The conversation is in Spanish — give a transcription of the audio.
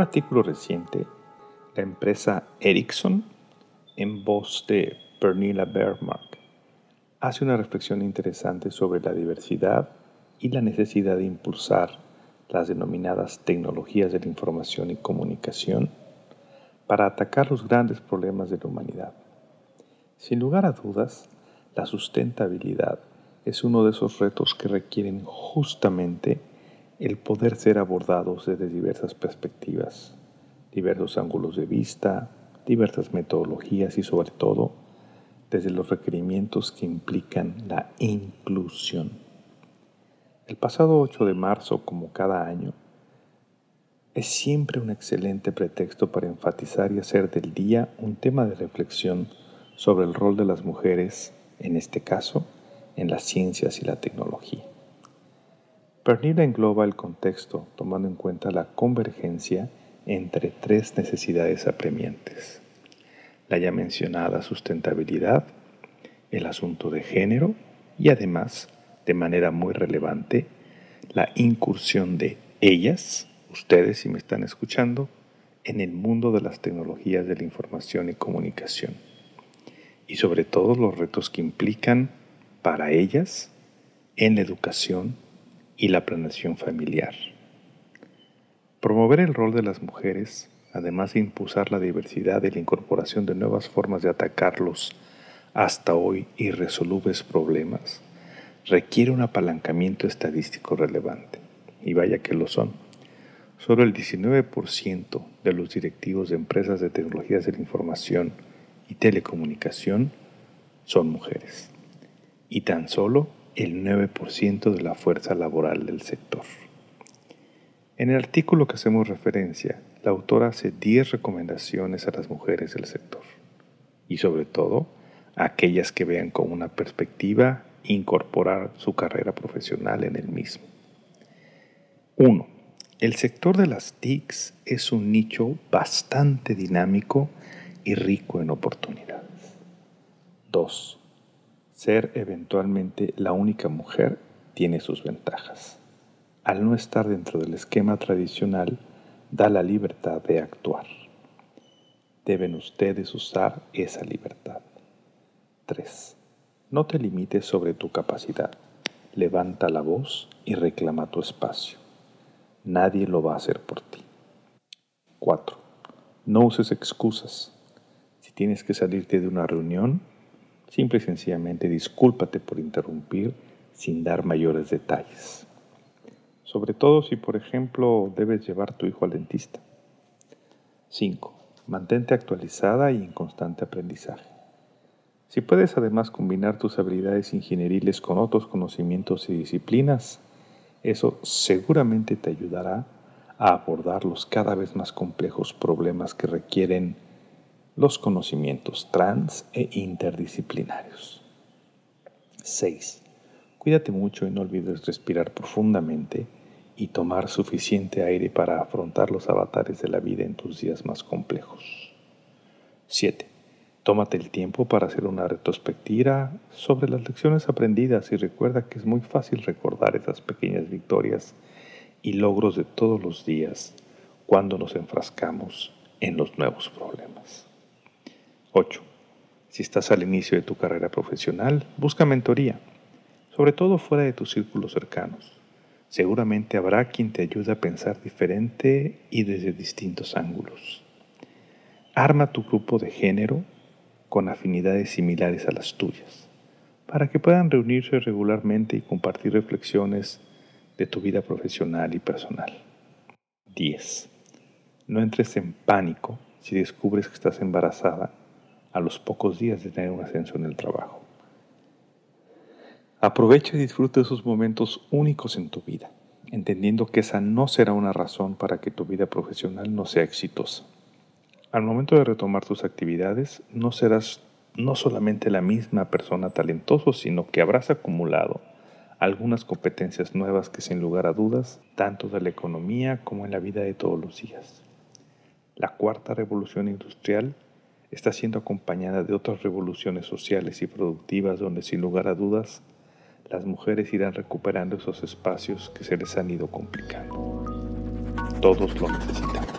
artículo reciente, la empresa Ericsson, en voz de Pernilla Bergmark, hace una reflexión interesante sobre la diversidad y la necesidad de impulsar las denominadas tecnologías de la información y comunicación para atacar los grandes problemas de la humanidad. Sin lugar a dudas, la sustentabilidad es uno de esos retos que requieren justamente el poder ser abordados desde diversas perspectivas, diversos ángulos de vista, diversas metodologías y sobre todo desde los requerimientos que implican la inclusión. El pasado 8 de marzo, como cada año, es siempre un excelente pretexto para enfatizar y hacer del día un tema de reflexión sobre el rol de las mujeres, en este caso, en las ciencias y la tecnología. Pernilla engloba el contexto tomando en cuenta la convergencia entre tres necesidades apremiantes. La ya mencionada sustentabilidad, el asunto de género y además, de manera muy relevante, la incursión de ellas, ustedes si me están escuchando, en el mundo de las tecnologías de la información y comunicación. Y sobre todo los retos que implican para ellas en la educación y la planeación familiar. Promover el rol de las mujeres, además de impulsar la diversidad y la incorporación de nuevas formas de atacar los hasta hoy irresolubles problemas, requiere un apalancamiento estadístico relevante. Y vaya que lo son. Solo el 19% de los directivos de empresas de tecnologías de la información y telecomunicación son mujeres. Y tan solo el 9% de la fuerza laboral del sector. En el artículo que hacemos referencia, la autora hace 10 recomendaciones a las mujeres del sector y sobre todo a aquellas que vean con una perspectiva incorporar su carrera profesional en el mismo. 1. El sector de las TICs es un nicho bastante dinámico y rico en oportunidades. 2. Ser eventualmente la única mujer tiene sus ventajas. Al no estar dentro del esquema tradicional, da la libertad de actuar. Deben ustedes usar esa libertad. 3. No te limites sobre tu capacidad. Levanta la voz y reclama tu espacio. Nadie lo va a hacer por ti. 4. No uses excusas. Si tienes que salirte de una reunión, Simple y sencillamente discúlpate por interrumpir sin dar mayores detalles. Sobre todo si, por ejemplo, debes llevar tu hijo al dentista. 5. Mantente actualizada y en constante aprendizaje. Si puedes además combinar tus habilidades ingenieriles con otros conocimientos y disciplinas, eso seguramente te ayudará a abordar los cada vez más complejos problemas que requieren los conocimientos trans e interdisciplinarios. 6. Cuídate mucho y no olvides respirar profundamente y tomar suficiente aire para afrontar los avatares de la vida en tus días más complejos. 7. Tómate el tiempo para hacer una retrospectiva sobre las lecciones aprendidas y recuerda que es muy fácil recordar esas pequeñas victorias y logros de todos los días cuando nos enfrascamos en los nuevos problemas. 8. Si estás al inicio de tu carrera profesional, busca mentoría, sobre todo fuera de tus círculos cercanos. Seguramente habrá quien te ayude a pensar diferente y desde distintos ángulos. Arma tu grupo de género con afinidades similares a las tuyas, para que puedan reunirse regularmente y compartir reflexiones de tu vida profesional y personal. 10. No entres en pánico si descubres que estás embarazada a los pocos días de tener un ascenso en el trabajo. Aprovecha y disfruta esos momentos únicos en tu vida, entendiendo que esa no será una razón para que tu vida profesional no sea exitosa. Al momento de retomar tus actividades, no serás no solamente la misma persona talentoso, sino que habrás acumulado algunas competencias nuevas que sin lugar a dudas, tanto de la economía como en la vida de todos los días. La cuarta revolución industrial está siendo acompañada de otras revoluciones sociales y productivas donde sin lugar a dudas las mujeres irán recuperando esos espacios que se les han ido complicando. Todos lo necesitamos.